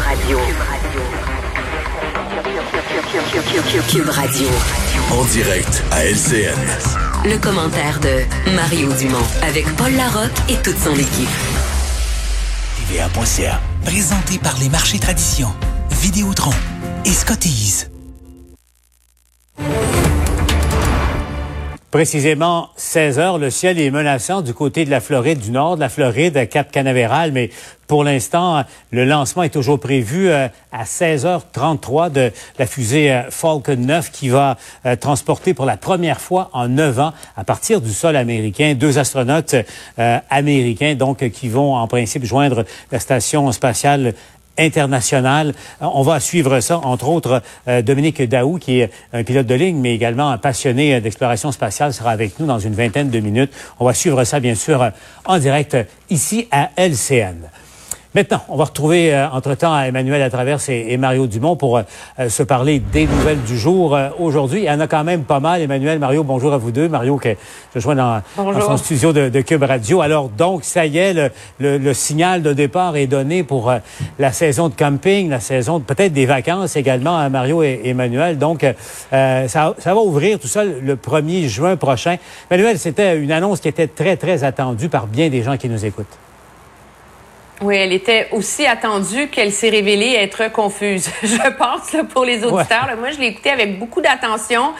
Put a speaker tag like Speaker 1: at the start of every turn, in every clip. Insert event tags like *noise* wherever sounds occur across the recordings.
Speaker 1: Radio. Cube Radio.
Speaker 2: En direct à LCN.
Speaker 1: Le commentaire de Mario Dumont avec Paul Larocque et toute son équipe.
Speaker 3: TVA.ca. Présenté par les marchés traditions. Vidéotron et Scotties.
Speaker 4: Précisément 16 heures, le ciel est menaçant du côté de la Floride du Nord, de la Floride, Cap Canaveral, mais pour l'instant, le lancement est toujours prévu euh, à 16h33 de la fusée euh, Falcon 9 qui va euh, transporter pour la première fois en neuf ans à partir du sol américain deux astronautes américains donc qui vont en principe joindre la station spatiale international. On va suivre ça, entre autres, Dominique Daou, qui est un pilote de ligne, mais également un passionné d'exploration spatiale, sera avec nous dans une vingtaine de minutes. On va suivre ça, bien sûr, en direct ici à LCN. Maintenant, on va retrouver euh, entre-temps Emmanuel Latraverse et, et Mario Dumont pour euh, se parler des nouvelles du jour euh, aujourd'hui. Il y en a quand même pas mal. Emmanuel, Mario, bonjour à vous deux. Mario qui je joins dans, dans, son studio de, de, Cube Radio. Alors donc, ça y est, le, le, le signal de départ est donné pour la saison de camping, la saison peut-être des vacances également à Mario et, Emmanuel. Donc, ça, ça, va ouvrir tout ça le 1er juin prochain. Emmanuel, c'était une annonce qui était très, très attendue par bien des gens qui nous écoutent.
Speaker 5: Oui, elle était aussi attendue qu'elle s'est révélée être confuse. *laughs* Je pense là, pour les auditeurs. Là, moi, je l'ai écoutée avec beaucoup d'attention.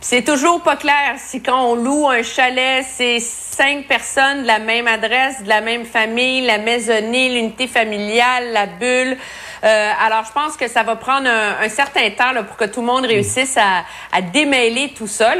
Speaker 5: C'est toujours pas clair si quand on loue un chalet, c'est cinq personnes de la même adresse, de la même famille, la maisonnée, l'unité familiale, la bulle. Euh, alors, je pense que ça va prendre un, certain temps pour que tout le monde réussisse à, démêler tout ça.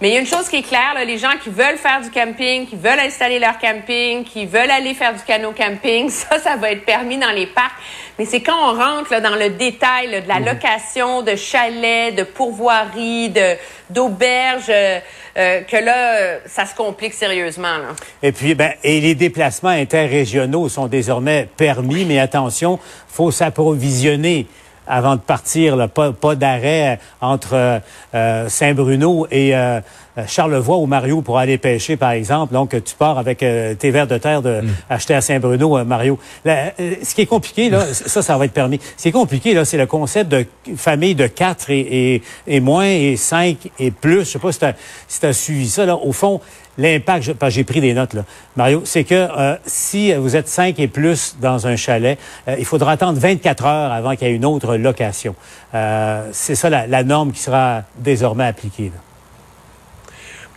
Speaker 5: Mais il y a une chose qui est claire, les gens qui veulent faire du camping, qui veulent installer leur camping, qui veulent aller faire du canot camping, *laughs* ça, ça va être permis dans les parcs. Mais c'est quand on rentre là, dans le détail là, de la mhm. location de chalets, de pourvoiries, de d'auberges, euh, euh, que là, ça se complique sérieusement. Là.
Speaker 4: Et puis, ben, et les déplacements interrégionaux sont désormais permis, mais attention, faut s'approvisionner avant de partir, là, pas, pas d'arrêt entre euh, Saint-Bruno et euh, Charlevoix ou Mario pour aller pêcher, par exemple. Donc, tu pars avec euh, tes verres de terre de mm. acheter à Saint-Bruno, euh, Mario. Ce qui est compliqué, là, ça, ça va être permis. Ce qui est compliqué, là, c'est le concept de famille de quatre et, et, et, moins et cinq et plus. Je sais pas si tu as, si as suivi ça. Là. Au fond, l'impact, j'ai pris des notes là, Mario, c'est que euh, si vous êtes cinq et plus dans un chalet, euh, il faudra attendre 24 heures avant qu'il y ait une autre location. Euh, c'est ça la, la, norme qui sera désormais appliquée. Là.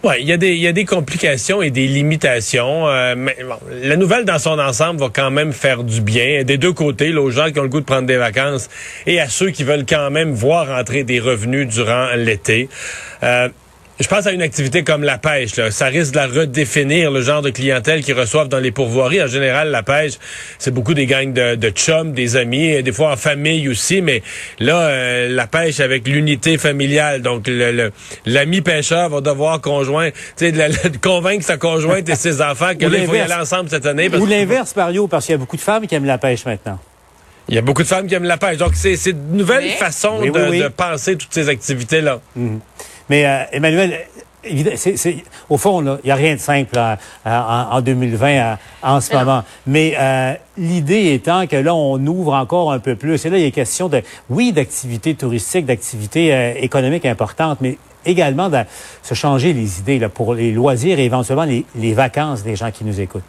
Speaker 6: Oui, il y, a des, y a des complications et des limitations. Euh, mais la nouvelle dans son ensemble va quand même faire du bien des deux côtés, là, aux gens qui ont le goût de prendre des vacances et à ceux qui veulent quand même voir entrer des revenus durant l'été. Euh, je pense à une activité comme la pêche. Là. Ça risque de la redéfinir, le genre de clientèle qu'ils reçoivent dans les pourvoiries. En général, la pêche, c'est beaucoup des gangs de, de chums, des amis, des fois en famille aussi. Mais là, euh, la pêche avec l'unité familiale. Donc, l'ami pêcheur va devoir conjoint, tu sais, *laughs* convaincre sa conjointe et ses enfants que là, il faut y aller ensemble cette année.
Speaker 4: Ou l'inverse, Mario, parce qu'il y a beaucoup de femmes qui aiment la pêche maintenant.
Speaker 6: Il y a beaucoup de femmes qui aiment la pêche. Donc, c'est une nouvelle façon
Speaker 4: oui,
Speaker 6: de,
Speaker 4: oui,
Speaker 6: de, penser toutes ces activités-là.
Speaker 4: Mmh. Mais euh, Emmanuel, au fond, il n'y a rien de simple là, en, en, 2020 en ce moment. Mais euh, l'idée étant que là, on ouvre encore un peu plus. Et là, il est question de, oui, d'activités touristiques, d'activités euh, économiques importantes, mais également de se changer les idées là, pour les loisirs et éventuellement les, les vacances des gens qui nous écoutent.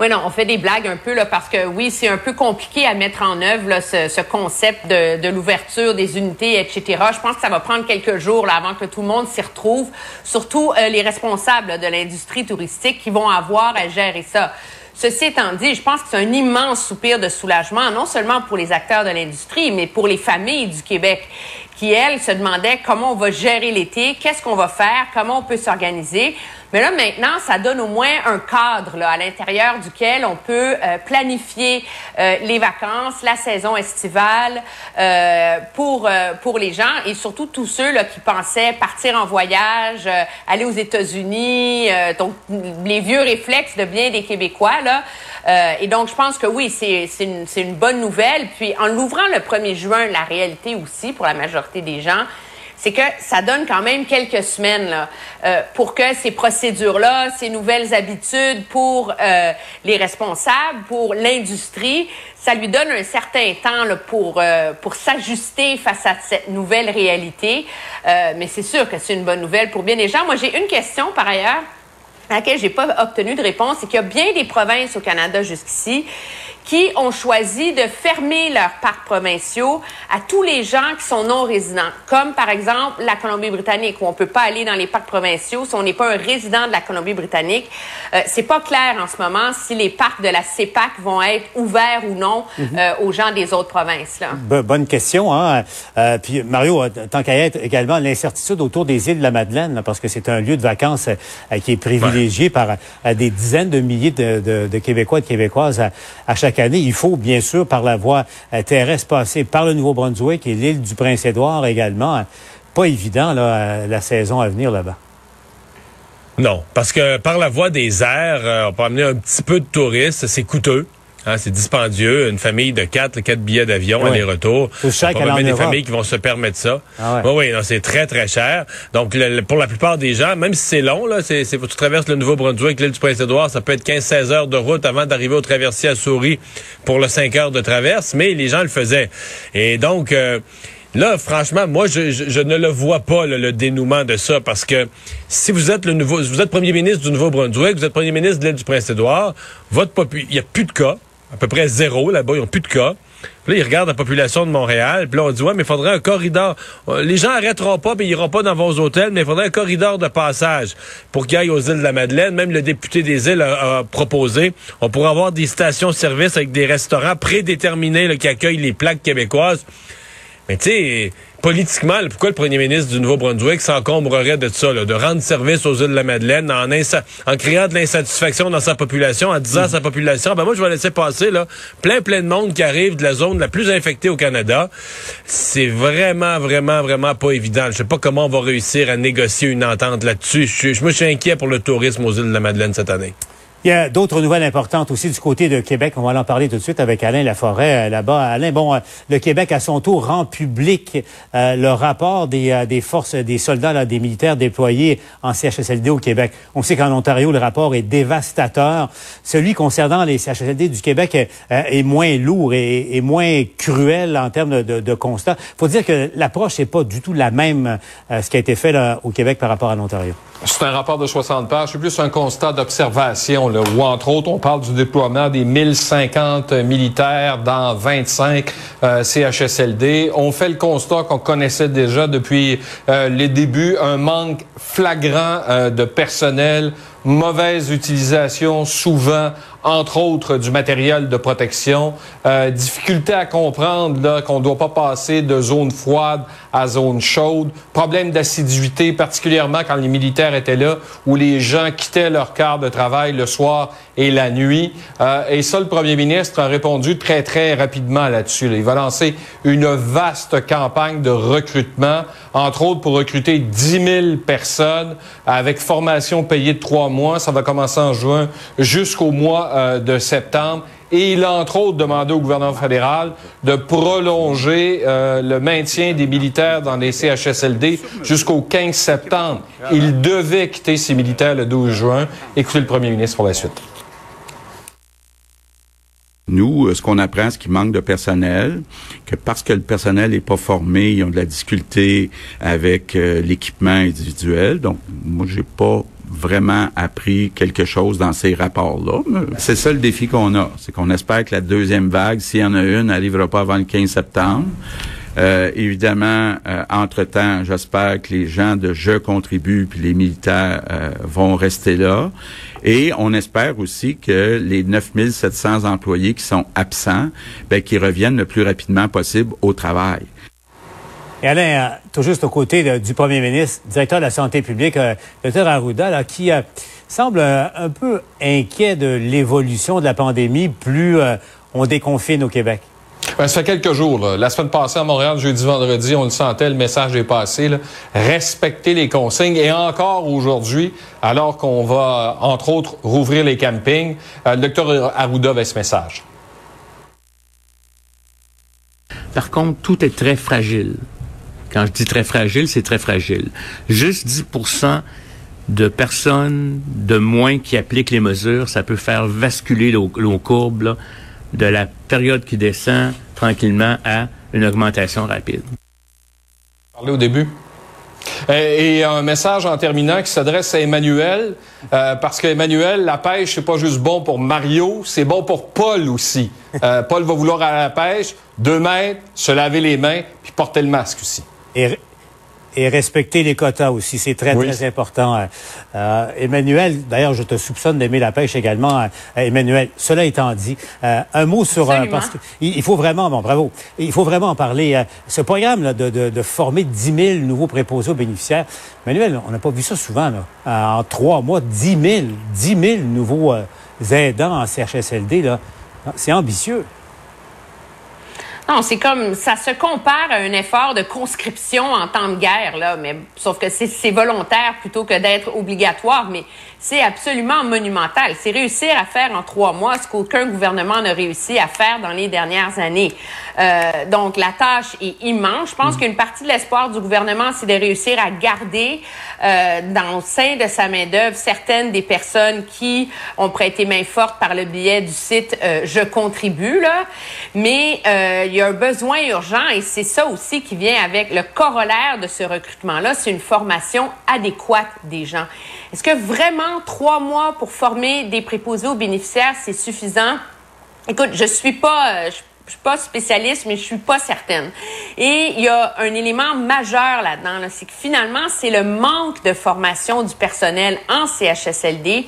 Speaker 5: Oui, non, on fait des blagues un peu là parce que oui, c'est un peu compliqué à mettre en œuvre là, ce, ce, concept de, de l'ouverture des unités, etc. Je pense que ça va prendre quelques jours là, avant que tout le monde s'y retrouve, surtout euh, les responsables de l'industrie touristique qui vont avoir à gérer ça. Ceci étant dit, je pense que c'est un immense soupir de soulagement, non seulement pour les acteurs de l'industrie, mais pour les familles du Québec qui, elles, se demandaient comment on va gérer l'été, qu'est-ce qu'on va faire, comment on peut s'organiser. Mais là, maintenant, ça donne au moins un cadre là, à l'intérieur duquel on peut euh, planifier euh, les vacances, la saison estivale euh, pour, euh, pour les gens et surtout tous ceux là, qui pensaient partir en voyage, euh, aller aux États-Unis, euh, donc les vieux réflexes de bien des Québécois. Là. et donc, je pense que oui, c'est une, une bonne nouvelle. Puis, en l'ouvrant le 1er juin, la réalité aussi, pour la majorité des gens, c'est que ça donne quand même quelques semaines euh, pour que ces procédures-là, ces nouvelles habitudes pour euh, les responsables, pour l'industrie, ça lui donne un certain temps pour, euh, pour s'ajuster face à cette nouvelle réalité. Mais c'est sûr que c'est une bonne nouvelle pour bien des gens. Moi, j'ai une question par ailleurs à laquelle j'ai pas obtenu de réponse, c'est qu'il y a bien des provinces au Canada jusqu'ici qui ont choisi de fermer leurs parcs provinciaux à tous les gens qui sont non résidents, comme par exemple la Colombie-Britannique, où on peut pas aller dans les parcs provinciaux si on n'est pas un résident de la Colombie-Britannique. Euh, c'est pas clair en ce moment si les parcs de la CEPAC vont être ouverts ou non euh, aux gens des autres provinces. Là.
Speaker 4: Bo- bonne question. Hein? Euh, puis Mario, euh, tant qu'à y être également l'incertitude autour des îles de la Madeleine, là, parce que c'est un lieu de vacances euh, qui est privilégié par euh, des dizaines de milliers de, de- de Québécois et de Québécoises à, à chaque Il faut bien sûr par la voie euh, terrestre passer par le Nouveau-Brunswick et l'île du Prince-Édouard également. Euh, Pas évident euh, la saison à venir là-bas.
Speaker 6: Non, parce que par la voie des airs, on peut amener un petit peu de touristes, c'est coûteux. Hein, c'est dispendieux. Une famille de quatre, quatre billets d'avion, aller-retour.
Speaker 4: C'est
Speaker 6: probablement des familles qui vont se permettre ça.
Speaker 4: Ah ouais.
Speaker 6: Oui, oui, non, c'est très, très cher. Donc, le- le- pour la plupart des gens, même si c'est long, là, c'est, tu traverses le Nouveau-Brunswick, l'île du Prince-Édouard, ça peut être 15-16 heures de route avant d'arriver au traversier à Souris pour le 5 heures de traverse, mais les gens le faisaient. Et donc, euh, Là, franchement, moi, je, je- je ne le vois pas, le, le dénouement de ça, parce que si vous êtes le nouveau, si vous êtes premier ministre du Nouveau-Brunswick, vous êtes premier ministre de l'île du Prince-Édouard, votre popu- il n'y a plus de cas, à peu près zéro là-bas, ils n'ont plus de cas. Puis là, ils regardent la population de Montréal, puis là, on dit, ouais, mais il faudrait un corridor. Euh, Les gens arrêteront pas, puis ils iront pas dans vos hôtels, mais il faudrait un corridor de passage pour qu'ils aillent aux îles de la Madeleine. Même le député des îles a, proposé, on pourrait avoir des stations-service avec des restaurants prédéterminés qui accueillent les plaques québécoises. Mais tu sais, politiquement, pourquoi le premier ministre du Nouveau-Brunswick s'encombrerait de ça, là, de rendre service aux îles de la Madeleine en, en créant de l'insatisfaction dans sa population, en disant à sa population, ben moi je vais laisser passer là, plein plein de monde qui arrive de la zone la plus infectée au Canada. C'est vraiment, vraiment, vraiment pas évident. Je sais pas comment on va réussir à négocier une entente là-dessus. Je, je me suis inquiet pour le tourisme aux îles de la Madeleine cette année.
Speaker 4: Il y a d'autres nouvelles importantes aussi du côté de Québec. On va en parler tout de suite avec Alain Laforêt euh, là-bas. Alain, bon, euh, le Québec à son tour rend public euh, le rapport des, forces, des soldats, là, des militaires déployés en CHSLD au Québec. On sait qu'en Ontario, le rapport est dévastateur. Celui concernant les CHSLD du Québec est moins lourd et, et moins cruel en termes de, de constat. faut dire que l'approche n'est pas du tout la même, euh, ce qui a été fait là, au Québec par rapport à l'Ontario.
Speaker 7: C'est un rapport de 60 pages. C'est plus un constat d'observation, là, où, entre autres, on parle du déploiement des 1050 militaires dans 25 euh, CHSLD. On fait le constat qu'on connaissait déjà depuis euh, les débuts, un manque flagrant euh, de personnel, mauvaise utilisation souvent, entre autres, du matériel de protection, euh, difficulté à comprendre qu'on ne doit pas passer de zone froide à zone chaude, problème d'assiduité, particulièrement quand les militaires étaient là, où les gens quittaient leur quart de travail le soir et la nuit. Euh, et ça, le premier ministre a répondu très, très rapidement là-dessus. là. Il va lancer une vaste campagne de recrutement, entre autres pour recruter 10 000 personnes avec formation payée de mois. Ça va commencer en juin jusqu'au mois euh, de septembre. Et il a entre autres demandé au gouvernement fédéral de prolonger euh, le maintien des militaires dans les CHSLD jusqu'au 15 septembre. Il devait quitter ses militaires le 12 juin. Écoutez le premier ministre pour la suite.
Speaker 8: Nous, euh, ce qu'on apprend, c'est qu'il manque de personnel, que parce que le personnel n'est pas formé, ils ont de la difficulté avec l'équipement individuel. Donc, moi, j'ai pas vraiment appris quelque chose dans ces rapports-là. C'est ça le défi qu'on a. C'est qu'on espère que la deuxième vague, s'il y en a une, n'arrivera pas avant le 15 septembre. Euh, évidemment, euh, entre-temps, j'espère que les gens de Je contribue puis les militaires euh, vont rester là. Et on espère aussi que les 9700 employés qui sont absents, ben, qu'ils reviennent le plus rapidement possible au travail.
Speaker 4: Et Alain, euh, tout juste aux côtés de- du premier ministre, directeur de la santé publique, euh, Dr Arruda, là, qui euh, semble euh, un peu inquiet de l'évolution de la pandémie, plus euh, on déconfine au Québec.
Speaker 7: Ben, ça fait quelques jours. là. La semaine passée à Montréal, jeudi, vendredi, on le sentait, le message est passé. Là. Respecter les consignes. Et encore aujourd'hui, alors qu'on va, entre autres, rouvrir les campings, euh, le docteur Arruda avait ce message.
Speaker 9: Par contre, tout est très fragile. Quand je dis très fragile, c'est très fragile. Juste 10% de personnes de moins qui appliquent les mesures, ça peut faire basculer l'eau courbe de la période qui descend tranquillement à une augmentation rapide.
Speaker 7: Parler au début. Et, un message en terminant qui s'adresse à Emmanuel, euh, parce qu'Emmanuel, la pêche, c'est pas juste bon pour Mario, c'est bon pour Paul aussi. Euh, Paul va vouloir aller à la pêche, deux mètres, se laver les mains, puis porter le masque aussi.
Speaker 4: Et et respecter les quotas aussi. C'est très, très important. Euh, euh, Emmanuel, d'ailleurs, je te soupçonne d'aimer la pêche également, euh, Emmanuel. Cela étant dit, un mot sur... parce que, il faut vraiment, bon, bravo, il faut vraiment en parler. ce programme là, de, de, de, former 10 000 nouveaux préposés aux bénéficiaires, Emmanuel, on n'a pas vu ça souvent. Là. en trois mois, 10 000, 10 000 nouveaux aidants en CHSLD. Là. C'est ambitieux.
Speaker 5: Non, c'est comme ça se compare à un effort de conscription en temps de guerre, là, mais sauf que c'est volontaire plutôt que d'être obligatoire. Mais c'est absolument monumental. C'est réussir à faire en trois mois ce qu'aucun gouvernement n'a réussi à faire dans les dernières années. Euh, donc, la tâche est immense. Je pense mm. qu'une partie de l'espoir du gouvernement, c'est de réussir à garder euh, dans le sein de sa main-d'œuvre certaines des personnes qui ont prêté main forte par le biais du site euh, Je contribue. Là. Mais euh, il y a un besoin urgent et c'est ça aussi qui vient avec le corollaire de ce recrutement-là, c'est une formation adéquate des gens. Est-ce que vraiment trois mois pour former des préposés aux bénéficiaires, c'est suffisant? Écoute, je suis pas, euh, je, suis pas spécialiste, mais je suis pas certaine. Et il y a un élément majeur là-dedans, c'est que finalement, c'est le manque de formation du personnel en CHSLD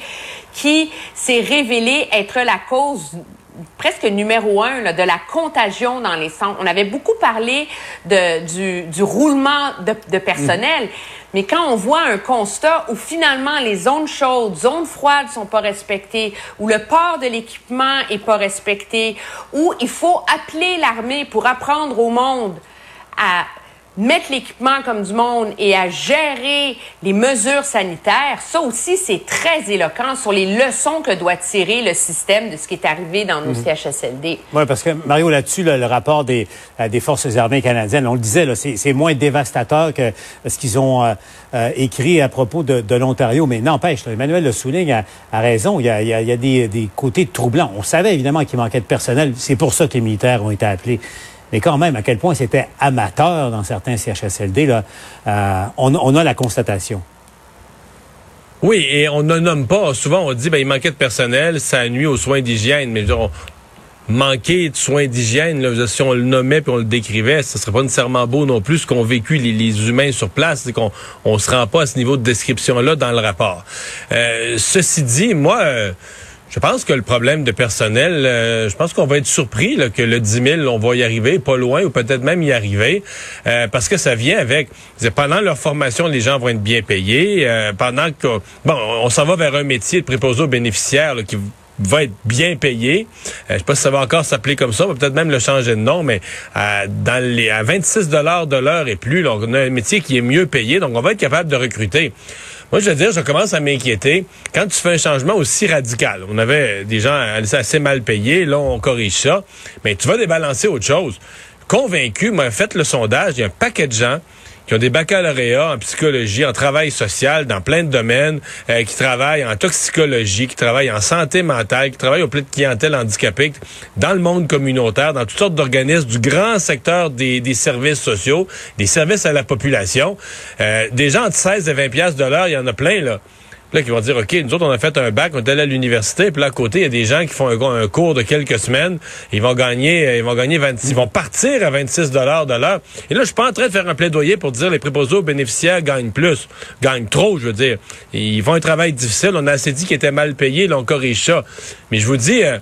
Speaker 5: qui s'est révélé être la cause presque numéro un de la contagion dans les centres. On avait beaucoup parlé de, du, roulement de, personnel, mais quand on voit un constat où finalement les zones chaudes, zones froides sont pas respectées, où le port de l'équipement est pas respecté, où il faut appeler l'armée pour apprendre au monde à mettre l'équipement comme du monde et à gérer les mesures sanitaires, ça aussi, c'est très éloquent sur les leçons que doit tirer le système de ce qui est arrivé dans nos mhm. CHSLD.
Speaker 4: Oui, parce que, Mario, là-dessus, le rapport des, euh, des Forces armées canadiennes, on le disait, c'est moins dévastateur que ce qu'ils ont euh, euh, écrit à propos de, de l'Ontario. Mais n'empêche, Emmanuel Le souligne a, a, raison, il y a, il y a des, des côtés troublants. On savait évidemment qu'il manquait de personnel. C'est pour ça que les militaires ont été appelés mais quand même, à quel point c'était amateur dans certains CHSLD, là, euh, on, a la constatation.
Speaker 6: Oui, et on ne nomme pas. Souvent, on dit ben il manquait de personnel, ça nuit aux soins d'hygiène. Mais genre, manquer de soins d'hygiène, si on le nommait puis on le décrivait, ce serait pas nécessairement beau non plus ce qu'ont vécu les, humains sur place. C'est qu'on on se rend pas à ce niveau de description-là dans le rapport. Euh, ceci dit, moi... Euh, je pense que le problème de personnel, euh, je pense qu'on va être surpris que le 10 000, on va y arriver, pas loin, ou peut-être même y arriver, euh, parce que ça vient avec, pendant leur formation, les gens vont être bien payés, euh, pendant que, bon, on s'en va vers un métier de préposé aux bénéficiaires qui va être bien payé. je sais pas si ça va encore s'appeler comme ça, on va peut-être même le changer de nom, mais dans les à 26 dollars de l'heure et plus, on a un métier qui est mieux payé, donc on va être capable de recruter. Moi, je veux dire, je commence à m'inquiéter quand tu fais un changement aussi radical. On avait des gens assez mal payés, là, on corrige ça, mais tu vas débalancer autre chose. Convaincu, moi, faites le sondage, il y a un paquet de gens qui ont des baccalauréats en psychologie, en travail social, dans plein de domaines, euh, qui travaillent en toxicologie, qui travaillent en santé mentale, qui travaillent auprès de clientèle handicapée, dans le monde communautaire, dans toutes sortes d'organismes du grand secteur des, des, services sociaux, des services à la population. Euh, des gens de 16 et 20 pièces de l'heure, il y en a plein, là là, qui vont dire, OK, nous autres, on a fait un bac, on est allé à l'université, puis là, à côté, il y a des gens qui font un, cours de quelques semaines, ils vont gagner, euh, ils vont gagner 26, ils vont partir à 26 dollars de l'heure. Et là, je suis pas en train de faire un plaidoyer pour dire les préposés aux bénéficiaires gagnent plus, gagnent trop, je veux dire. Ils font un travail difficile, on a assez dit qu'ils étaient mal payés, là, on corrige ça. Mais je vous dis, euh,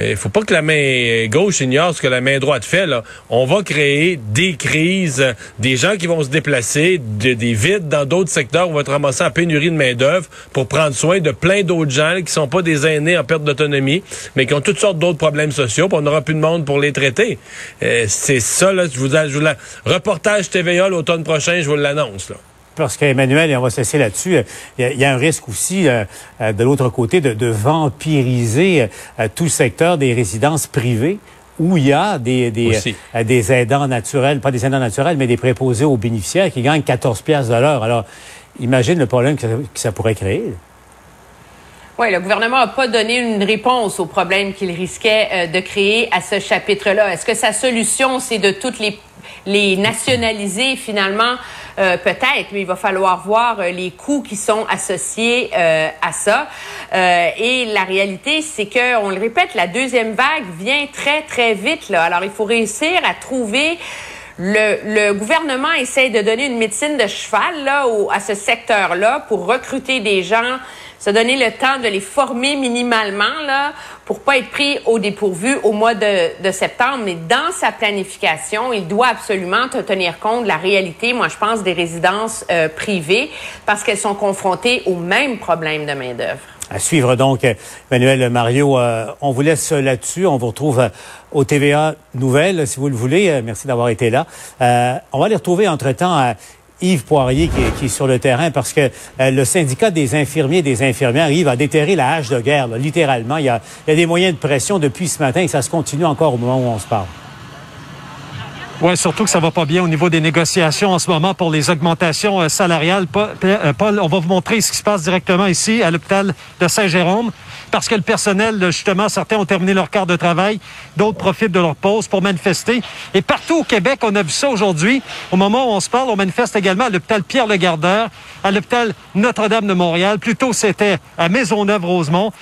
Speaker 6: il faut pas que la main gauche ignore ce que la main droite fait. Là. On va créer des crises, des gens qui vont se déplacer, des vides dans d'autres secteurs. On va être ramassé en pénurie de main-d'œuvre pour prendre soin de plein d'autres gens qui sont pas des aînés en perte d'autonomie, mais qui ont toutes sortes d'autres problèmes sociaux. on n'aura plus de monde pour les traiter. Euh, c'est ça, là, je vous, je vous. Reportage TVA l'automne prochain, je vous l'annonce. Là
Speaker 4: parce qu'Emmanuel, et on va cesser là-dessus, euh, il y, a un risque aussi, euh, euh, de l'autre côté, de, vampiriser tout le secteur des résidences privées où il y a des, des, euh, des aidants naturels, pas des aidants naturels, mais des préposés aux bénéficiaires qui gagnent 14 piastres de l'heure. Alors, imagine le problème que ça, que ça pourrait créer.
Speaker 5: Oui, le gouvernement n'a pas donné une réponse au problème qu'il risquait euh, de créer à ce chapitre-là. Est-ce que sa solution, c'est de toutes les, les nationaliser finalement? Euh, Peut-être, mais il va falloir voir euh, les coûts qui sont associés euh, à ça. Et la réalité, c'est que, on le répète, la deuxième vague vient très, très vite. Là. Alors, il faut réussir à trouver le, gouvernement essaie de donner une médecine de cheval là, à ce secteur-là pour recruter des gens, se donner le temps de les former minimalement là, pour pas être pris au dépourvu au mois de, de septembre. Mais dans sa planification, il doit absolument te tenir compte de la réalité, moi je pense, des résidences euh, privées parce qu'elles sont confrontées au même problème de main-d'œuvre.
Speaker 4: À suivre donc, Emmanuel Mario, euh, on vous laisse là-dessus. On vous retrouve euh, au TVA Nouvelles, si vous le voulez. Euh, merci d'avoir été là. Euh, on va les retrouver entre-temps Yves Poirier qui est, sur le terrain parce que euh, le syndicat des infirmiers et des infirmières, Yves, a déterré la hache de guerre, littéralement. Il y, a, des moyens de pression depuis ce matin et ça se continue encore au moment où on se parle.
Speaker 10: Oui, surtout que ça va pas bien au niveau des négociations en ce moment pour les augmentations euh, salariales. Euh, Paul, on va vous montrer ce qui se passe directement ici à l'hôpital de Saint-Jérôme. Parce que le personnel, justement, certains ont terminé leur quart de travail, d'autres profitent de leur pause pour manifester. Et partout au Québec, on a vu ça aujourd'hui. Au moment où on se parle, on manifeste également à l'hôpital Pierre-le-Gardeur, à l'hôpital Notre-Dame de Montréal. Plutôt, c'était à Maisonneuve-Rosemont.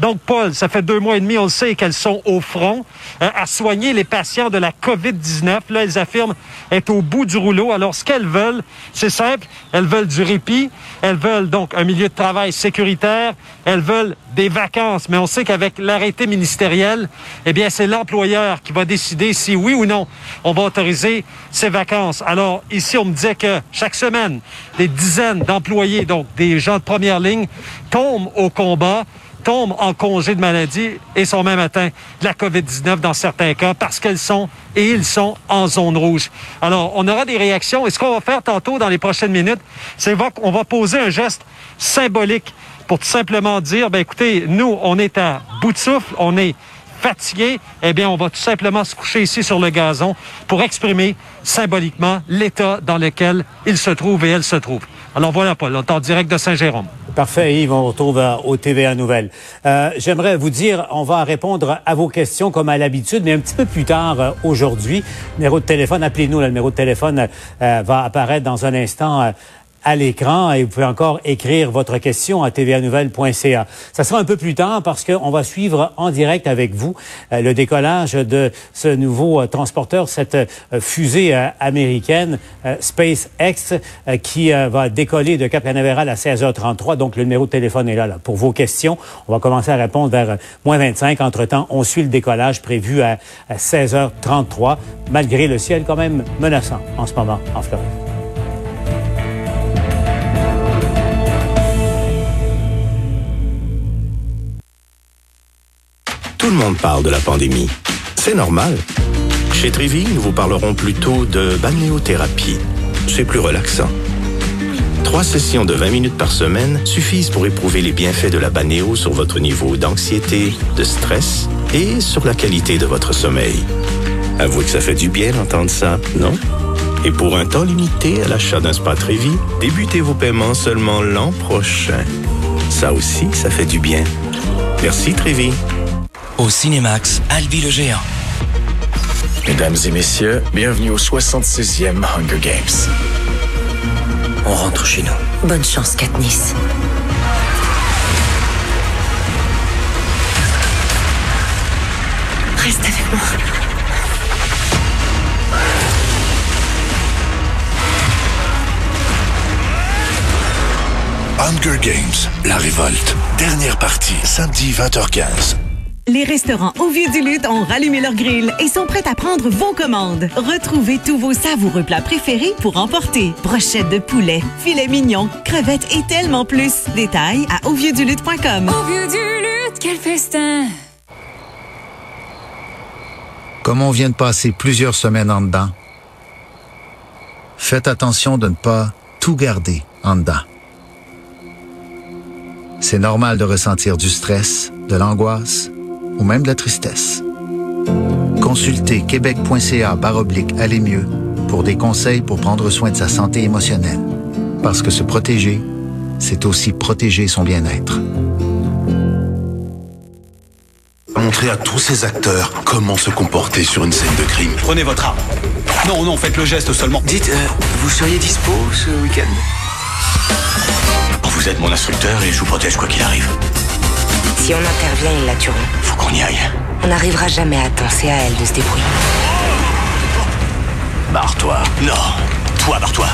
Speaker 10: Donc, Paul, ça fait deux mois et demi, on le sait, qu'elles sont au front euh, à soigner les patients de la COVID-19. Là, elles affirment être au bout du rouleau. Alors, ce qu'elles veulent, c'est simple. Elles veulent du répit. Elles veulent donc un milieu de travail sécuritaire. Elles veulent des vacances. Mais on sait qu'avec l'arrêté ministériel, eh bien, c'est l'employeur qui va décider si oui ou non on va autoriser ces vacances. Alors, ici, on me disait que chaque semaine, des dizaines d'employés, donc des gens de première ligne, tombent au combat tombent en congé de maladie et sont même atteints de la COVID-19 dans certains cas parce qu'elles sont et ils sont en zone rouge. Alors, on aura des réactions et ce qu'on va faire tantôt dans les prochaines minutes, c'est qu'on va poser un geste symbolique pour tout simplement dire, ben écoutez, nous, on est à bout de souffle, on est fatigué, eh bien, on va tout simplement se coucher ici sur le gazon pour exprimer symboliquement l'état dans lequel il se trouve et elle se trouve. Alors voilà, Paul, on est en direct de Saint-Jérôme.
Speaker 4: Parfait, Yves. On retrouve euh, au TVA Nouvelles. Euh, J'aimerais vous dire, on va répondre à vos questions comme à l'habitude, mais un petit peu plus tard euh, aujourd'hui. Numéro de téléphone, appelez-nous. Le numéro de téléphone euh, va apparaître dans un instant. À l'écran et vous pouvez encore écrire votre question à tvanouvelle.ca. Ça sera un peu plus tard parce qu'on va suivre en direct avec vous euh, le décollage de ce nouveau euh, transporteur, cette euh, fusée américaine SpaceX qui va décoller de Cap Canaveral à 16h33. Donc le numéro de téléphone est là, là pour vos questions. On va commencer à répondre vers moins 25. Entre-temps, on suit le décollage prévu à 16h33 malgré le ciel quand même menaçant en ce moment en Floride.
Speaker 11: Tout le monde parle de la pandémie. C'est normal. Chez Trévi, nous vous parlerons plutôt de balnéothérapie. C'est plus relaxant. Trois sessions de 20 minutes par semaine suffisent pour éprouver les bienfaits de la balnéo sur votre niveau d'anxiété, de stress et sur la qualité de votre sommeil. Avouez que ça fait du bien d'entendre ça, non? Et pour un temps limité à l'achat d'un spa Trévi, débutez vos paiements seulement l'an prochain. Ça aussi, ça fait du bien. Merci Trévi.
Speaker 3: Au Cinémax, Albi le géant.
Speaker 2: Mesdames et messieurs, bienvenue au 66e Hunger Games.
Speaker 3: On rentre chez nous.
Speaker 1: Bonne chance, Katniss. Reste avec moi.
Speaker 2: Hunger Games, la révolte. Dernière partie, samedi 20h15.
Speaker 12: Les restaurants au Vieux du Lutte ont rallumé leur grille et sont prêts à prendre vos commandes. Retrouvez tous vos savoureux plats préférés pour emporter. Brochettes de poulet, filets mignons, crevettes et tellement plus. Détails à auvieuxdulutte.com.
Speaker 13: Au vieux du lutte, quel festin!
Speaker 14: Comme on vient de passer plusieurs semaines en dedans, faites attention de ne pas tout garder en dedans. C'est normal de ressentir du stress, de l'angoisse ou même de la tristesse. Consultez québec.ca baroblique aller mieux pour des conseils pour prendre soin de sa santé émotionnelle. Parce que se protéger, c'est aussi protéger son bien-être.
Speaker 15: Montrer à tous ces acteurs comment se comporter sur une scène de crime.
Speaker 16: Prenez votre arme. Non, non, faites le geste seulement.
Speaker 17: Dites, euh, vous seriez dispo ce week-end?
Speaker 16: Vous êtes mon instructeur et je vous protège quoi qu'il arrive.
Speaker 18: Si on intervient, ils la tueront.
Speaker 16: Faut qu'on y aille.
Speaker 18: On n'arrivera jamais à temps, c'est à elle de se débrouiller.
Speaker 16: Barre-toi. Non, toi, barre-toi.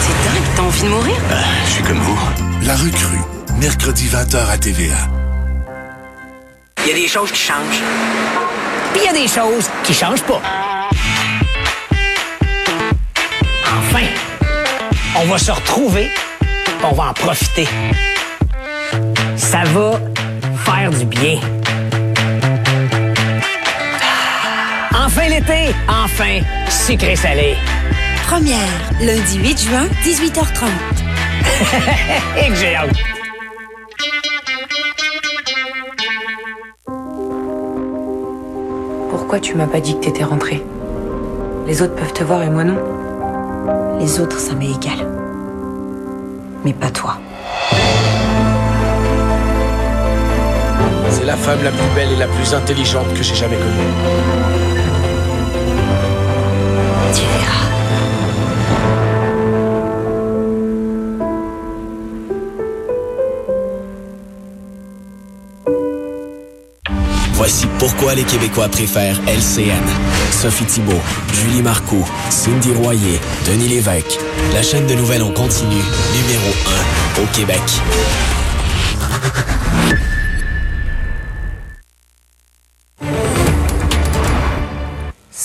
Speaker 18: C'est dingue, t'as envie de mourir?
Speaker 16: Euh, je suis comme vous.
Speaker 15: La recrue, mercredi 20h à TVA.
Speaker 17: Il y a des choses qui changent. Puis il y a des choses qui changent pas. Enfin, on va se retrouver, on va en profiter. Ça va faire du bien. Enfin l'été, enfin sucré salé.
Speaker 19: Première, lundi 8 juin, 18h30. *laughs*
Speaker 17: Et que j'ai hâte.
Speaker 20: Pourquoi tu m'as pas dit que t'étais rentrée? Les autres peuvent te voir et moi non.
Speaker 19: Les autres, ça m'est égal. Mais pas toi.
Speaker 2: La femme la plus belle et la plus intelligente que j'ai jamais connue.
Speaker 19: Tu verras.
Speaker 21: Voici pourquoi les Québécois préfèrent LCN. Sophie Thibault, Julie Marcoux, Cindy Royer, Denis Lévesque. La chaîne de nouvelles en continu, numéro 1 au Québec.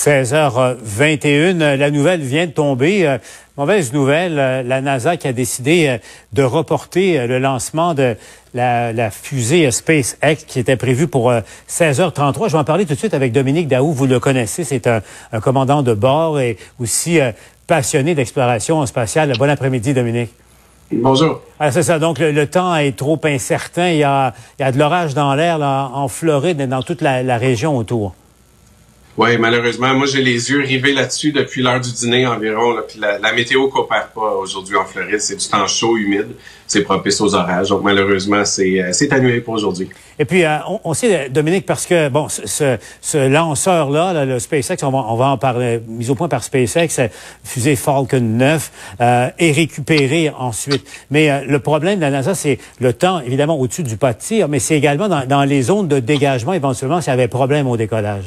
Speaker 4: 16h21, la nouvelle vient de tomber. Euh, mauvaise nouvelle, euh, la NASA qui a décidé euh, de reporter le lancement de la, la, fusée SpaceX qui était prévue pour 16h33. Je vais en parler tout de suite avec Dominique Daou. Vous le connaissez, c'est un, un, commandant de bord et aussi passionné d'exploration spatiale. Bon après-midi, Dominique.
Speaker 22: Bonjour.
Speaker 4: Ah, c'est ça. Donc, le, le, temps est trop incertain. Il y a, il y a de l'orage dans l'air en Floride et dans toute la, la région autour.
Speaker 22: Oui, malheureusement, moi j'ai les yeux rivés là-dessus depuis l'heure du dîner environ. Là, puis la, la météo coopère pas aujourd'hui en Floride. C'est du temps chaud, humide. C'est propice aux orages. Donc malheureusement, c'est c'est annulé pour aujourd'hui.
Speaker 4: Et puis euh, on, sait, Dominique, parce que bon, ce, ce lanceur-là, là, le SpaceX, on va, on va en parler, mis au point par SpaceX, fusée Falcon 9, euh, est récupéré ensuite. Mais euh, le problème de la NASA, c'est le temps, évidemment, au-dessus du pas de tir, mais c'est également dans, dans les zones de dégagement, éventuellement, s'il y avait problème au décollage.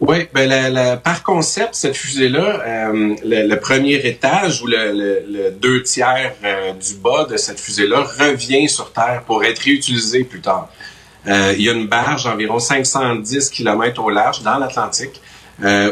Speaker 22: Oui, ben la, la, par concept, cette fusée-là, euh, le, le, premier étage ou le, le deux tiers euh, du bas de cette fusée-là revient sur Terre pour être réutilisé plus tard. Euh, il y a une barge d'environ 510 km au large dans l'Atlantique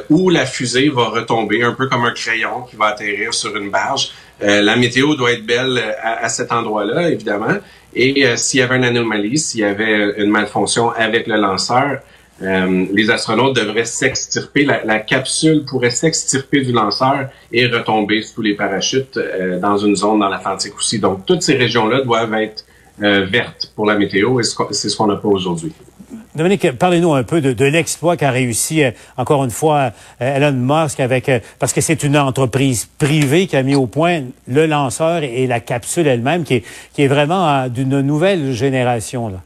Speaker 22: où la fusée va retomber un peu comme un crayon qui va atterrir sur une barge. la météo doit être belle à, à cet endroit-là, évidemment. Et s'il y avait une anomalie, s'il y avait une malfonction avec le lanceur, euh, les astronautes devraient s'extirper, la, capsule pourrait s'extirper du lanceur et retomber sous les parachutes euh, dans une zone dans l'Atlantique aussi. Donc, toutes ces régions-là doivent être euh, vertes pour la météo et c'est ce qu'on n'a pas aujourd'hui.
Speaker 4: Dominique, parlez-nous un peu de, l'exploit qu'a réussi, encore une fois, Elon Musk avec, parce que c'est une entreprise privée qui a mis au point le lanceur et la capsule elle-même, qui est, qui est vraiment d'une nouvelle génération. Là.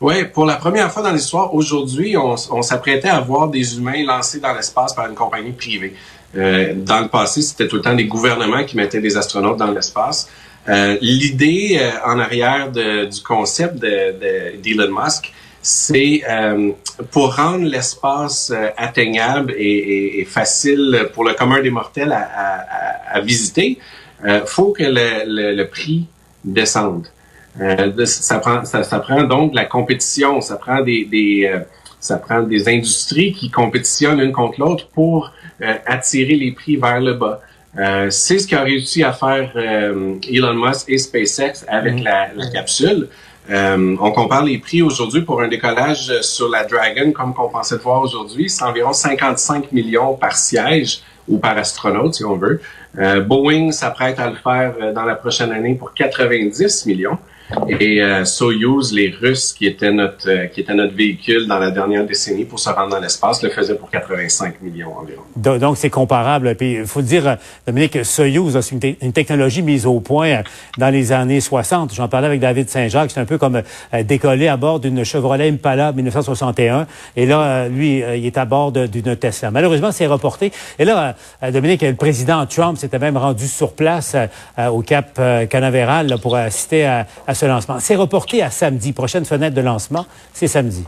Speaker 22: Oui, pour la première fois dans l'histoire, aujourd'hui, on, s'apprêtait à voir des humains lancés dans l'espace par une compagnie privée. Euh, dans le passé, c'était tout le temps des gouvernements qui mettaient des astronautes dans l'espace. Euh, L'idée euh, en arrière de, du concept d'Elon de, Musk, c'est euh, pour rendre l'espace atteignable et, et, et, facile pour le commun des mortels à, à, à visiter, faut que le, le prix descende. Euh, ça, prend, ça, ça, prend donc de la compétition, ça prend des, des euh, ça prend des industries qui compétitionnent l'une contre l'autre pour euh, attirer les prix vers le bas. c'est ce qu'a réussi à faire Elon Musk et SpaceX avec mmh. la, la, capsule. on compare les prix aujourd'hui pour un décollage sur la Dragon, comme qu'on pensait de voir aujourd'hui, c'est environ 55 millions par siège ou par astronaute, si on veut. Boeing s'apprête à le faire dans la prochaine année pour 90 millions. Et euh, Soyuz, les Russes, qui étaient notre euh, qui était notre véhicule dans la dernière décennie pour se rendre dans l'espace, le faisaient pour 85 millions environ.
Speaker 4: Donc, c'est comparable. Puis, il faut dire, Dominique, Soyuz, c'est une, une, technologie mise au point dans les années 60. J'en parlais avec David Saint-Jacques. C'est un peu comme décoller à bord d'une Chevrolet Impala 1961. Et là, lui, il est à bord d'une Tesla. Malheureusement, c'est reporté. Et là, Dominique, le président Trump s'était même rendu sur place au Cap Canaveral pour assister à, à C'est reporté à samedi. Prochaine fenêtre de lancement, c'est samedi.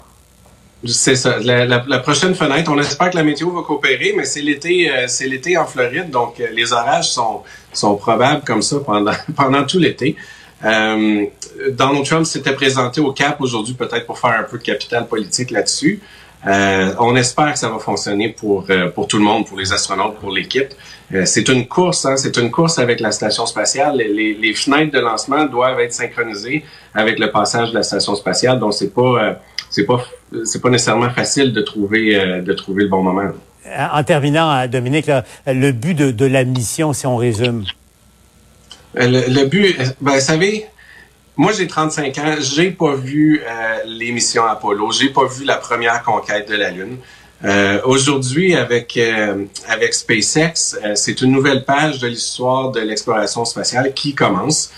Speaker 22: C'est ça. La, prochaine fenêtre, on espère que la météo va coopérer, mais c'est l'été, euh, c'est l'été en Floride, donc euh, les orages sont sont probables comme ça pendant *laughs* pendant tout l'été. Euh, Donald Trump s'était présenté au Cap aujourd'hui, peut-être pour faire un peu de capital politique là-dessus. Euh, on espère que ça va fonctionner pour euh, pour tout le monde, pour les astronautes, pour l'équipe. Euh, c'est une course, hein, c'est une course avec la station spatiale. Les, les, fenêtres de lancement doivent être synchronisées avec le passage de la station spatiale, donc c'est pas c'est pas c'est pas nécessairement facile de trouver de trouver le bon moment.
Speaker 4: En terminant, Dominique, le but de, de, la mission, si on résume.
Speaker 22: Le, le but, ben, vous savez, moi, j'ai 35 ans. J'ai pas vu euh, les missions Apollo. J'ai pas vu la première conquête de la Lune. Euh, Aujourd'hui, avec euh, avec SpaceX, euh, c'est une nouvelle page de l'histoire de l'exploration spatiale qui commence.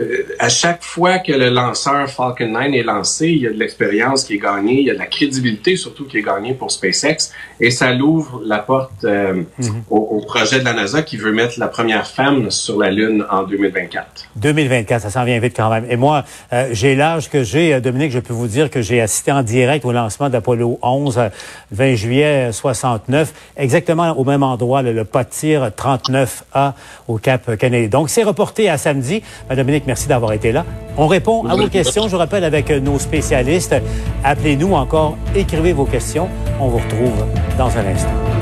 Speaker 22: Euh, à chaque fois que le lanceur Falcon 9 est lancé, il y a de l'expérience qui est gagnée, il y a de la crédibilité surtout qui est gagnée pour SpaceX, et ça l'ouvre la porte euh, mhm. au, projet de la NASA qui veut mettre la première femme sur la Lune en 2024.
Speaker 4: 2024, ça s'en vient vite quand même. Et moi, euh, j'ai l'âge que j'ai, Dominique, je peux vous dire que j'ai assisté en direct au lancement d'Apollo 11, 20 juillet 69, exactement au même endroit, le, pas de tir 39A au Cap Kennedy. Donc, c'est reporté à samedi. Dominique, merci d'avoir été là. On répond à vos questions, je rappelle, avec nos spécialistes. Appelez-nous encore, écrivez vos questions. On vous retrouve dans un instant.